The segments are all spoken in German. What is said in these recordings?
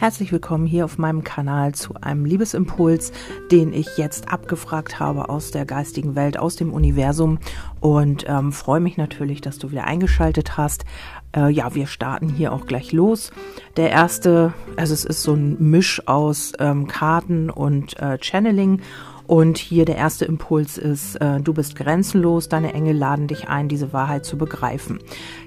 Herzlich willkommen hier auf meinem Kanal zu einem Liebesimpuls, den ich jetzt abgefragt habe aus der geistigen Welt, aus dem Universum und ähm, freue mich natürlich, dass du wieder eingeschaltet hast. Äh, ja, wir starten hier auch gleich los. Der erste, also es ist so ein Misch aus ähm, Karten und äh, Channeling und hier der erste Impuls ist, äh, du bist grenzenlos, deine Engel laden dich ein, diese Wahrheit zu begreifen.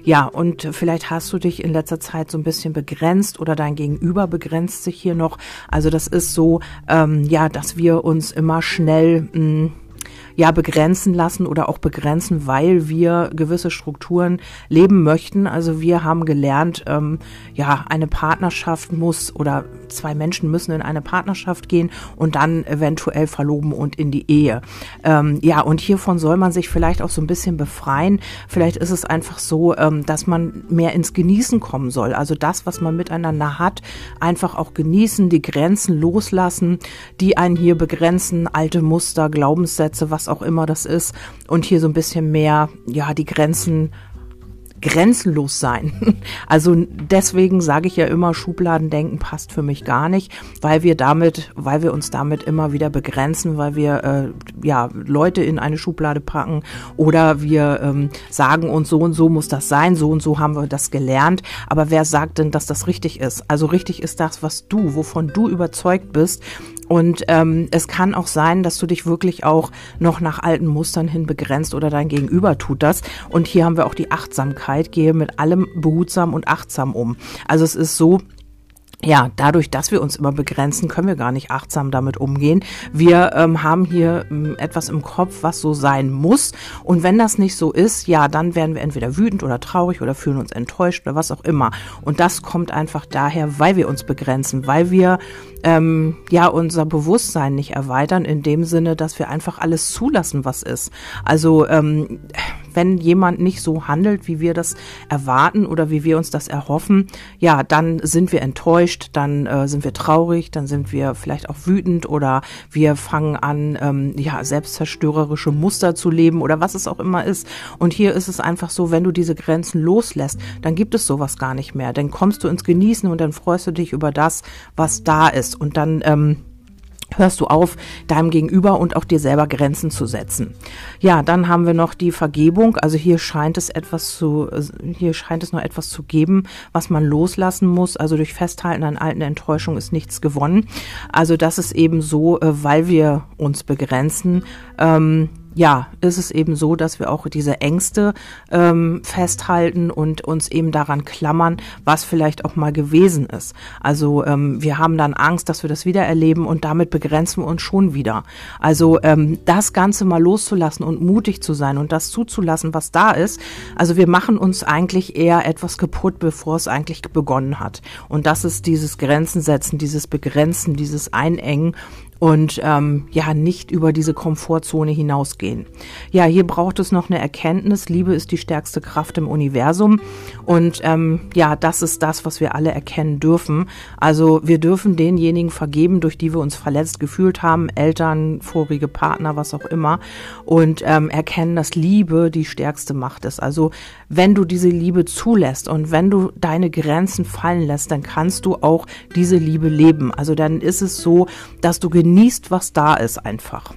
Ja, und vielleicht hast du dich in letzter Zeit so ein bisschen begrenzt oder dein Gegenüber begrenzt sich hier noch. Also das ist so, ähm, ja, dass wir uns immer schnell mh, hm, ja begrenzen lassen oder auch begrenzen, weil wir gewisse Strukturen leben möchten. Also wir haben gelernt, ähm, ja, eine Partnerschaft muss oder zwei Menschen müssen in eine Partnerschaft gehen und dann eventuell verloben und in die Ehe. Ähm, ja, und hiervon soll man sich vielleicht auch so ein bisschen befreien. Vielleicht ist es einfach so, ähm, dass man mehr ins Genießen kommen soll. Also das, was man miteinander hat, einfach auch genießen, die Grenzen loslassen, die einen hier begrenzen, alte Muster, Glaubenssätze, was was auch immer das ist, und hier so ein bisschen mehr, ja, die Grenzen grenzenlos sein. Also deswegen sage ich ja immer, Schubladendenken passt für mich gar nicht, weil wir damit, weil wir uns damit immer wieder begrenzen, weil wir äh, ja Leute in eine Schublade packen oder wir ähm, sagen uns so und so muss das sein, so und so haben wir das gelernt. Aber wer sagt denn, dass das richtig ist? Also richtig ist das, was du, wovon du überzeugt bist und ähm, es kann auch sein, dass du dich wirklich auch noch nach alten Mustern hin begrenzt oder dein Gegenüber tut das. Und hier haben wir auch die Achtsamkeit, gehe mit allem behutsam und achtsam um. Also es ist so, ja, dadurch, dass wir uns immer begrenzen, können wir gar nicht achtsam damit umgehen. Wir ähm, haben hier ähm, etwas im Kopf, was so sein muss. Und wenn das nicht so ist, ja, dann werden wir entweder wütend oder traurig oder fühlen uns enttäuscht oder was auch immer. Und das kommt einfach daher, weil wir uns begrenzen, weil wir ähm, ja unser Bewusstsein nicht erweitern, in dem Sinne, dass wir einfach alles zulassen, was ist. Also ähm, wenn jemand nicht so handelt, wie wir das erwarten oder wie wir uns das erhoffen, ja, dann sind wir enttäuscht, dann äh, sind wir traurig, dann sind wir vielleicht auch wütend oder wir fangen an, ähm, ja, selbstzerstörerische Muster zu leben oder was es auch immer ist. Und hier ist es einfach so, wenn du diese Grenzen loslässt, dann gibt es sowas gar nicht mehr. Dann kommst du ins Genießen und dann freust du dich über das, was da ist. Und dann, ähm, hörst du auf, deinem Gegenüber und auch dir selber Grenzen zu setzen. Ja, dann haben wir noch die Vergebung. Also hier scheint es etwas zu, hier scheint es noch etwas zu geben, was man loslassen muss. Also durch Festhalten an alten Enttäuschungen ist nichts gewonnen. Also das ist eben so, äh, weil wir uns begrenzen, ähm, ja, ist es eben so, dass wir auch diese Ängste ähm, festhalten und uns eben daran klammern, was vielleicht auch mal gewesen ist. Also ähm, wir haben dann Angst, dass wir das wieder erleben und damit begrenzen wir uns schon wieder. Also ähm, das Ganze mal loszulassen und mutig zu sein und das zuzulassen, was da ist. Also wir machen uns eigentlich eher etwas kaputt, bevor es eigentlich begonnen hat. Und das ist dieses Grenzen setzen, dieses Begrenzen, dieses Einengen und ähm, ja nicht über diese Komfortzone hinausgehen. Ja, hier braucht es noch eine Erkenntnis. Liebe ist die stärkste Kraft im Universum und ähm, ja, das ist das, was wir alle erkennen dürfen. Also wir dürfen denjenigen vergeben, durch die wir uns verletzt gefühlt haben, Eltern, vorige Partner, was auch immer, und ähm, erkennen, dass Liebe die stärkste Macht ist. Also wenn du diese Liebe zulässt und wenn du deine Grenzen fallen lässt, dann kannst du auch diese Liebe leben. Also dann ist es so, dass du genießt, was da ist einfach.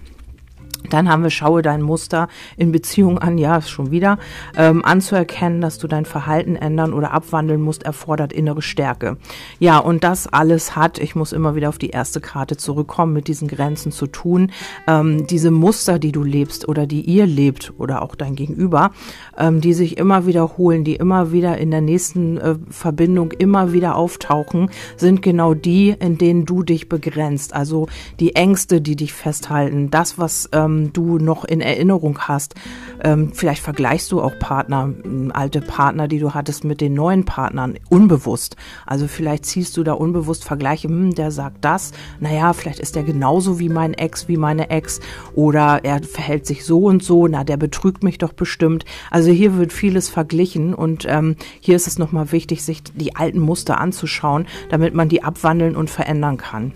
Dann haben wir, schaue dein Muster in Beziehung an, ja, schon wieder, ähm, anzuerkennen, dass du dein Verhalten ändern oder abwandeln musst, erfordert innere Stärke. Ja, und das alles hat, ich muss immer wieder auf die erste Karte zurückkommen, mit diesen Grenzen zu tun. Ähm, diese Muster, die du lebst oder die ihr lebt oder auch dein Gegenüber, ähm, die sich immer wiederholen, die immer wieder in der nächsten äh, Verbindung immer wieder auftauchen, sind genau die, in denen du dich begrenzt. Also die Ängste, die dich festhalten, das, was ähm, ähm, du noch in Erinnerung hast. Ähm, vielleicht vergleichst du auch Partner, alte Partner, die du hattest mit den neuen Partnern, unbewusst. Also vielleicht ziehst du da unbewusst Vergleiche, hm, der sagt das, naja, vielleicht ist der genauso wie mein Ex, wie meine Ex oder er verhält sich so und so, na, der betrügt mich doch bestimmt. Also hier wird vieles verglichen und ähm, hier ist es nochmal wichtig, sich die alten Muster anzuschauen, damit man die abwandeln und verändern kann.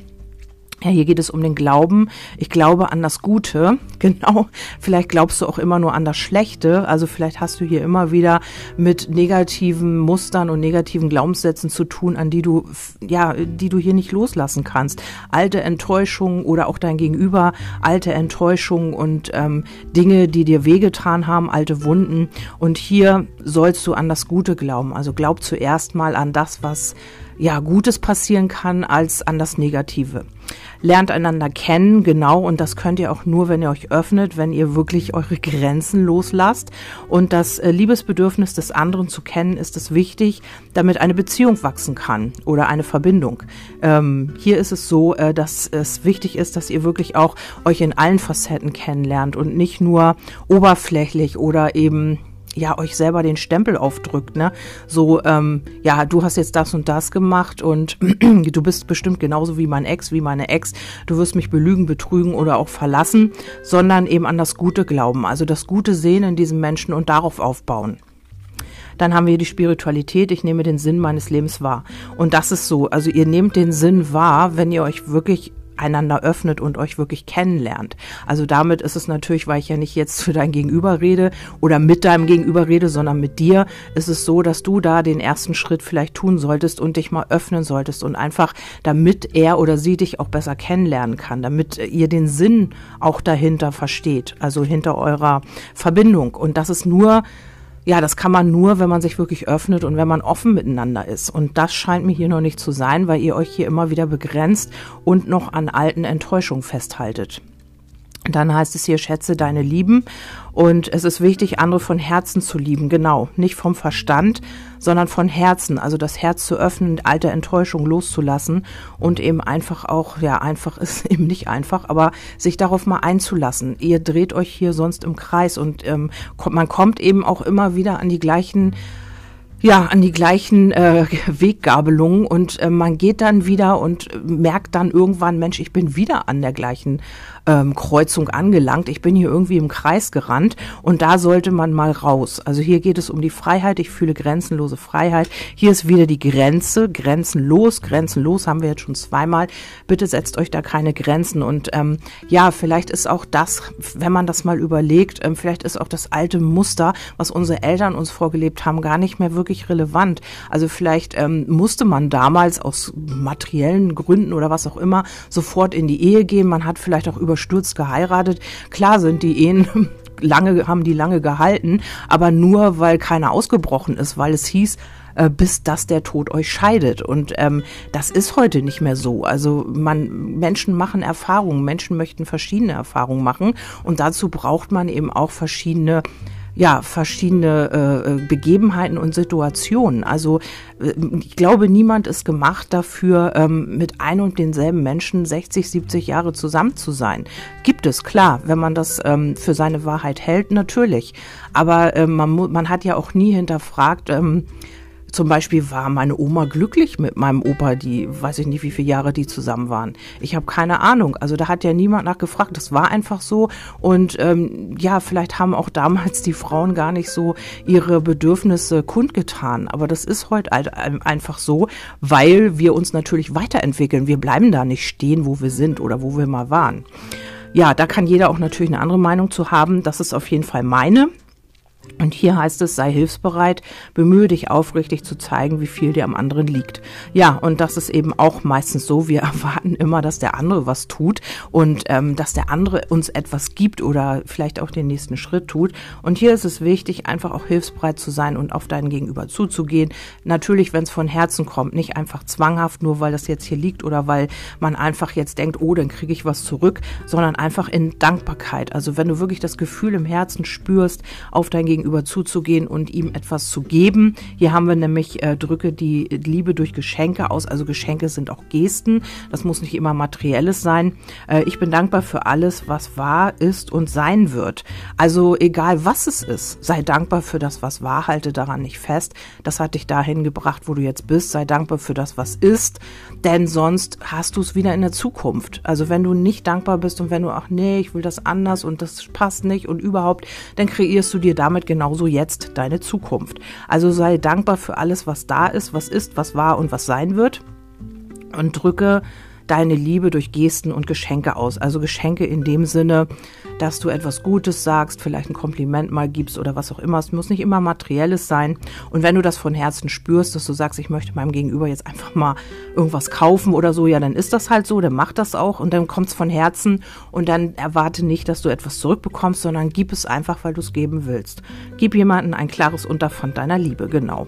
Ja, hier geht es um den Glauben. Ich glaube an das Gute. Genau. Vielleicht glaubst du auch immer nur an das Schlechte. Also vielleicht hast du hier immer wieder mit negativen Mustern und negativen Glaubenssätzen zu tun, an die du, ja, die du hier nicht loslassen kannst. Alte Enttäuschungen oder auch dein Gegenüber, alte Enttäuschungen und ähm, Dinge, die dir wehgetan haben, alte Wunden. Und hier sollst du an das Gute glauben. Also glaub zuerst mal an das, was ja, Gutes passieren kann als an das Negative. Lernt einander kennen, genau, und das könnt ihr auch nur, wenn ihr euch öffnet, wenn ihr wirklich eure Grenzen loslasst. Und das äh, Liebesbedürfnis des anderen zu kennen, ist es wichtig, damit eine Beziehung wachsen kann oder eine Verbindung. Ähm, hier ist es so, äh, dass es wichtig ist, dass ihr wirklich auch euch in allen Facetten kennenlernt und nicht nur oberflächlich oder eben ja euch selber den Stempel aufdrückt, ne? So, ähm, ja, du hast jetzt das und das gemacht und du bist bestimmt genauso wie mein Ex, wie meine Ex. Du wirst mich belügen, betrügen oder auch verlassen, sondern eben an das Gute glauben, also das Gute sehen in diesem Menschen und darauf aufbauen. Dann haben wir die Spiritualität. Ich nehme den Sinn meines Lebens wahr. Und das ist so. Also ihr nehmt den Sinn wahr, wenn ihr euch wirklich einander öffnet und euch wirklich kennenlernt. Also damit ist es natürlich, weil ich ja nicht jetzt für dein Gegenüber rede oder mit deinem Gegenüber rede, sondern mit dir, ist es so, dass du da den ersten Schritt vielleicht tun solltest und dich mal öffnen solltest und einfach, damit er oder sie dich auch besser kennenlernen kann, damit ihr den Sinn auch dahinter versteht, also hinter eurer Verbindung. Und das ist nur ja, das kann man nur, wenn man sich wirklich öffnet und wenn man offen miteinander ist. Und das scheint mir hier noch nicht zu sein, weil ihr euch hier immer wieder begrenzt und noch an alten Enttäuschungen festhaltet. Dann heißt es hier, schätze deine Lieben. Und es ist wichtig, andere von Herzen zu lieben. Genau. Nicht vom Verstand, sondern von Herzen. Also das Herz zu öffnen, alte Enttäuschung loszulassen und eben einfach auch, ja, einfach ist eben nicht einfach, aber sich darauf mal einzulassen. Ihr dreht euch hier sonst im Kreis und ähm, man kommt eben auch immer wieder an die gleichen ja, an die gleichen äh, Weggabelungen und äh, man geht dann wieder und merkt dann irgendwann, Mensch, ich bin wieder an der gleichen ähm, Kreuzung angelangt. Ich bin hier irgendwie im Kreis gerannt und da sollte man mal raus. Also hier geht es um die Freiheit. Ich fühle grenzenlose Freiheit. Hier ist wieder die Grenze. Grenzenlos, grenzenlos haben wir jetzt schon zweimal. Bitte setzt euch da keine Grenzen. Und ähm, ja, vielleicht ist auch das, wenn man das mal überlegt, ähm, vielleicht ist auch das alte Muster, was unsere Eltern uns vorgelebt haben, gar nicht mehr wirklich relevant. Also vielleicht ähm, musste man damals aus materiellen Gründen oder was auch immer sofort in die Ehe gehen. Man hat vielleicht auch über überstürzt geheiratet. Klar sind die Ehen lange, haben die lange gehalten, aber nur weil keiner ausgebrochen ist, weil es hieß, äh, bis dass der Tod euch scheidet. Und ähm, das ist heute nicht mehr so. Also man, Menschen machen Erfahrungen, Menschen möchten verschiedene Erfahrungen machen und dazu braucht man eben auch verschiedene ja, verschiedene äh, äh, Begebenheiten und Situationen. Also äh, ich glaube, niemand ist gemacht dafür, ähm, mit ein und denselben Menschen 60, 70 Jahre zusammen zu sein. Gibt es, klar, wenn man das ähm, für seine Wahrheit hält, natürlich. Aber äh, man, man hat ja auch nie hinterfragt, ähm, zum Beispiel war meine Oma glücklich mit meinem Opa, die weiß ich nicht, wie viele Jahre die zusammen waren. Ich habe keine Ahnung. Also da hat ja niemand nachgefragt. Das war einfach so. Und ähm, ja, vielleicht haben auch damals die Frauen gar nicht so ihre Bedürfnisse kundgetan. Aber das ist heute einfach so, weil wir uns natürlich weiterentwickeln. Wir bleiben da nicht stehen, wo wir sind oder wo wir mal waren. Ja, da kann jeder auch natürlich eine andere Meinung zu haben. Das ist auf jeden Fall meine. Und hier heißt es, sei hilfsbereit, bemühe dich aufrichtig zu zeigen, wie viel dir am anderen liegt. Ja, und das ist eben auch meistens so, wir erwarten immer, dass der andere was tut und ähm, dass der andere uns etwas gibt oder vielleicht auch den nächsten Schritt tut. Und hier ist es wichtig, einfach auch hilfsbereit zu sein und auf deinen Gegenüber zuzugehen. Natürlich, wenn es von Herzen kommt, nicht einfach zwanghaft, nur weil das jetzt hier liegt oder weil man einfach jetzt denkt, oh, dann kriege ich was zurück, sondern einfach in Dankbarkeit. Also wenn du wirklich das Gefühl im Herzen spürst, auf dein Gegenüber zuzugehen und ihm etwas zu geben. Hier haben wir nämlich äh, drücke die Liebe durch Geschenke aus. Also Geschenke sind auch Gesten. Das muss nicht immer materielles sein. Äh, ich bin dankbar für alles, was wahr ist und sein wird. Also egal was es ist, sei dankbar für das, was wahr, halte daran nicht fest. Das hat dich dahin gebracht, wo du jetzt bist. Sei dankbar für das, was ist, denn sonst hast du es wieder in der Zukunft. Also wenn du nicht dankbar bist und wenn du auch nee, ich will das anders und das passt nicht und überhaupt, dann kreierst du dir damit genauso jetzt deine Zukunft. Also sei dankbar für alles, was da ist, was ist, was war und was sein wird. Und drücke deine Liebe durch Gesten und Geschenke aus. Also Geschenke in dem Sinne, dass du etwas Gutes sagst, vielleicht ein Kompliment mal gibst oder was auch immer. Es muss nicht immer materielles sein. Und wenn du das von Herzen spürst, dass du sagst, ich möchte meinem Gegenüber jetzt einfach mal irgendwas kaufen oder so, ja, dann ist das halt so, dann mach das auch und dann kommt es von Herzen und dann erwarte nicht, dass du etwas zurückbekommst, sondern gib es einfach, weil du es geben willst. Gib jemandem ein klares Unterpfand deiner Liebe, genau.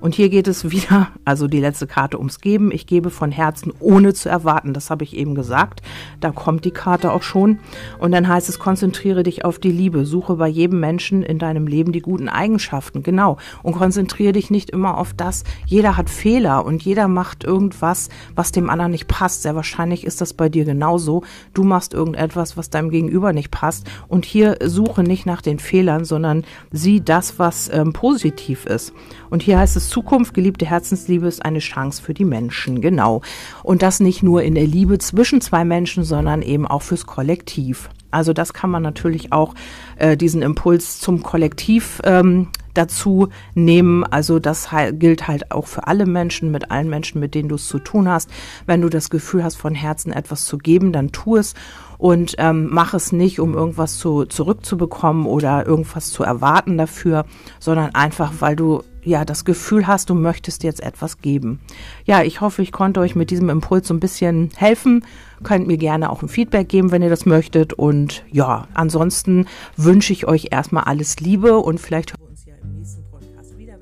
Und hier geht es wieder, also die letzte Karte ums Geben. Ich gebe von Herzen, ohne zu erwarten. Das habe ich eben gesagt. Da kommt die Karte auch schon. Und dann heißt es, konzentriere dich auf die Liebe. Suche bei jedem Menschen in deinem Leben die guten Eigenschaften. Genau. Und konzentriere dich nicht immer auf das. Jeder hat Fehler und jeder macht irgendwas, was dem anderen nicht passt. Sehr wahrscheinlich ist das bei dir genauso. Du machst irgendetwas, was deinem Gegenüber nicht passt. Und hier suche nicht nach den Fehlern, sondern sieh das, was ähm, positiv ist. Und hier heißt es, Zukunft, geliebte Herzensliebe ist eine Chance für die Menschen, genau. Und das nicht nur in der Liebe zwischen zwei Menschen, sondern eben auch fürs Kollektiv. Also das kann man natürlich auch äh, diesen Impuls zum Kollektiv ähm, dazu nehmen. Also das gilt halt auch für alle Menschen, mit allen Menschen, mit denen du es zu tun hast. Wenn du das Gefühl hast, von Herzen etwas zu geben, dann tu es und ähm, mach es nicht, um irgendwas zu, zurückzubekommen oder irgendwas zu erwarten dafür, sondern einfach, weil du ja das Gefühl hast, du möchtest jetzt etwas geben. Ja, ich hoffe, ich konnte euch mit diesem Impuls so ein bisschen helfen. Könnt mir gerne auch ein Feedback geben, wenn ihr das möchtet. Und ja, ansonsten wünsche ich euch erstmal alles Liebe und vielleicht hören wir uns ja im nächsten Podcast wieder.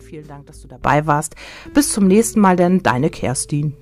Vielen Dank, dass du dabei warst. Bis zum nächsten Mal, denn deine Kerstin.